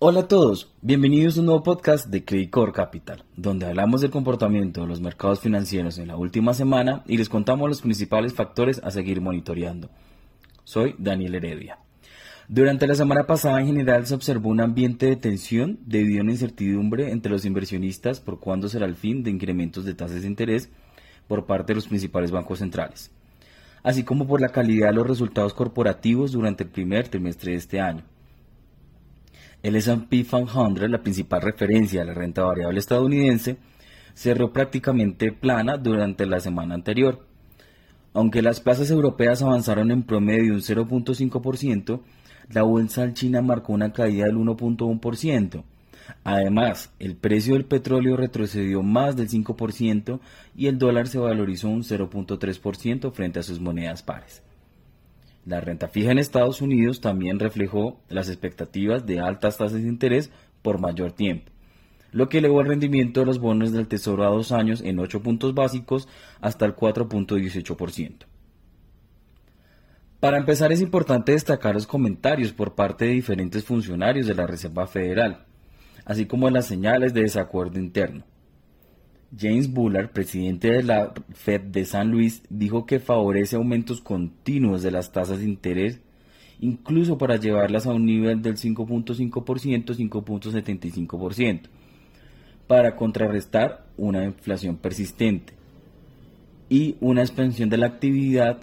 Hola a todos, bienvenidos a un nuevo podcast de Credit Core Capital, donde hablamos del comportamiento de los mercados financieros en la última semana y les contamos los principales factores a seguir monitoreando. Soy Daniel Heredia. Durante la semana pasada en general se observó un ambiente de tensión debido a una incertidumbre entre los inversionistas por cuándo será el fin de incrementos de tasas de interés por parte de los principales bancos centrales, así como por la calidad de los resultados corporativos durante el primer trimestre de este año. El S&P 500, la principal referencia de la renta variable estadounidense, cerró prácticamente plana durante la semana anterior. Aunque las plazas europeas avanzaron en promedio un 0.5%, la bolsa china marcó una caída del 1.1%. Además, el precio del petróleo retrocedió más del 5% y el dólar se valorizó un 0.3% frente a sus monedas pares. La renta fija en Estados Unidos también reflejó las expectativas de altas tasas de interés por mayor tiempo, lo que elevó el rendimiento de los bonos del Tesoro a dos años en 8 puntos básicos hasta el 4.18%. Para empezar es importante destacar los comentarios por parte de diferentes funcionarios de la Reserva Federal, así como las señales de desacuerdo interno. James Bullard, presidente de la Fed de San Luis, dijo que favorece aumentos continuos de las tasas de interés, incluso para llevarlas a un nivel del 5.5%-5.75%, para contrarrestar una inflación persistente y una expansión de la actividad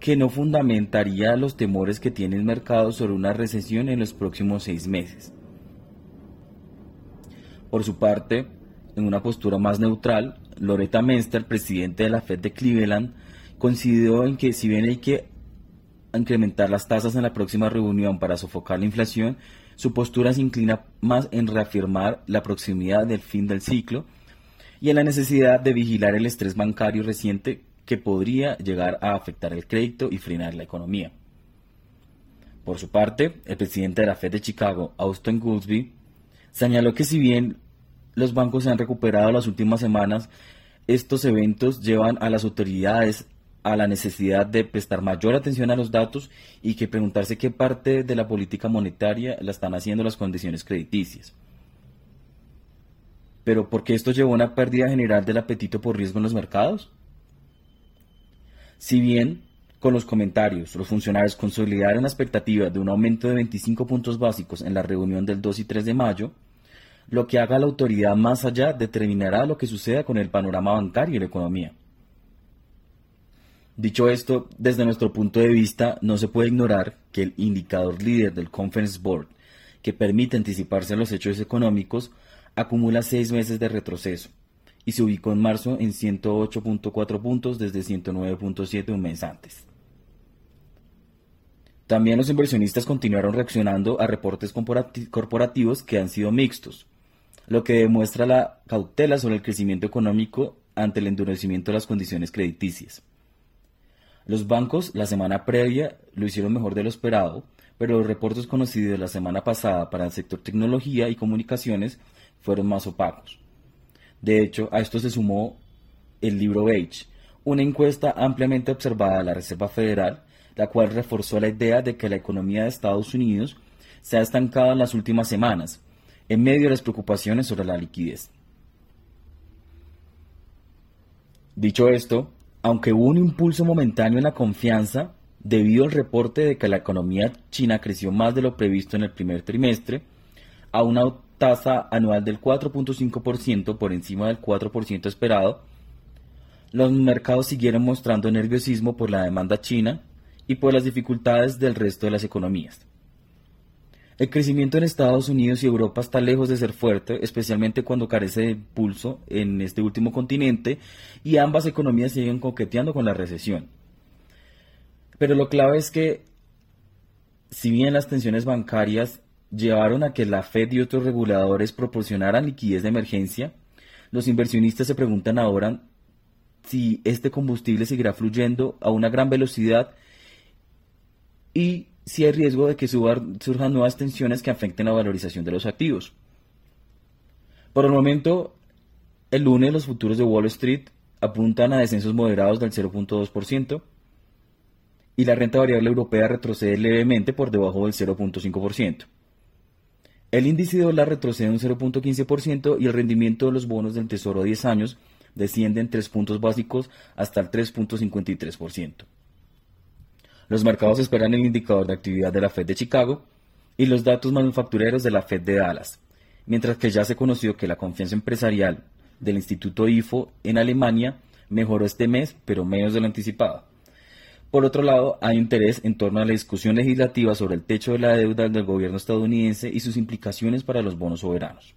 que no fundamentaría los temores que tiene el mercado sobre una recesión en los próximos seis meses. Por su parte, en una postura más neutral, Loretta Menster, presidente de la Fed de Cleveland, coincidió en que si bien hay que incrementar las tasas en la próxima reunión para sofocar la inflación, su postura se inclina más en reafirmar la proximidad del fin del ciclo y en la necesidad de vigilar el estrés bancario reciente que podría llegar a afectar el crédito y frenar la economía. Por su parte, el presidente de la Fed de Chicago, Austin Goolsbee, señaló que si bien los bancos se han recuperado las últimas semanas, estos eventos llevan a las autoridades a la necesidad de prestar mayor atención a los datos y que preguntarse qué parte de la política monetaria la están haciendo las condiciones crediticias. Pero ¿por qué esto llevó a una pérdida general del apetito por riesgo en los mercados? Si bien con los comentarios, los funcionarios consolidaron la expectativa de un aumento de 25 puntos básicos en la reunión del 2 y 3 de mayo, lo que haga la autoridad más allá determinará lo que suceda con el panorama bancario y la economía. Dicho esto, desde nuestro punto de vista, no se puede ignorar que el indicador líder del Conference Board, que permite anticiparse a los hechos económicos, acumula seis meses de retroceso y se ubicó en marzo en 108.4 puntos desde 109.7 un mes antes. También los inversionistas continuaron reaccionando a reportes corporativos que han sido mixtos, lo que demuestra la cautela sobre el crecimiento económico ante el endurecimiento de las condiciones crediticias. Los bancos la semana previa lo hicieron mejor de lo esperado, pero los reportes conocidos la semana pasada para el sector tecnología y comunicaciones fueron más opacos. De hecho, a esto se sumó el libro Beige, una encuesta ampliamente observada de la Reserva Federal, la cual reforzó la idea de que la economía de Estados Unidos se ha estancado en las últimas semanas, en medio de las preocupaciones sobre la liquidez. Dicho esto, aunque hubo un impulso momentáneo en la confianza debido al reporte de que la economía china creció más de lo previsto en el primer trimestre, a una tasa anual del 4.5% por encima del 4% esperado, los mercados siguieron mostrando nerviosismo por la demanda china y por las dificultades del resto de las economías. El crecimiento en Estados Unidos y Europa está lejos de ser fuerte, especialmente cuando carece de impulso en este último continente y ambas economías siguen coqueteando con la recesión. Pero lo clave es que, si bien las tensiones bancarias llevaron a que la Fed y otros reguladores proporcionaran liquidez de emergencia, los inversionistas se preguntan ahora si este combustible seguirá fluyendo a una gran velocidad y si hay riesgo de que surjan nuevas tensiones que afecten la valorización de los activos. Por el momento, el lunes los futuros de Wall Street apuntan a descensos moderados del 0.2% y la renta variable europea retrocede levemente por debajo del 0.5%. El índice de dólar retrocede un 0.15% y el rendimiento de los bonos del Tesoro a 10 años desciende en 3 puntos básicos hasta el 3.53%. Los mercados esperan el indicador de actividad de la Fed de Chicago y los datos manufactureros de la Fed de Dallas, mientras que ya se conoció que la confianza empresarial del Instituto IFO en Alemania mejoró este mes, pero menos de lo anticipado. Por otro lado, hay interés en torno a la discusión legislativa sobre el techo de la deuda del gobierno estadounidense y sus implicaciones para los bonos soberanos.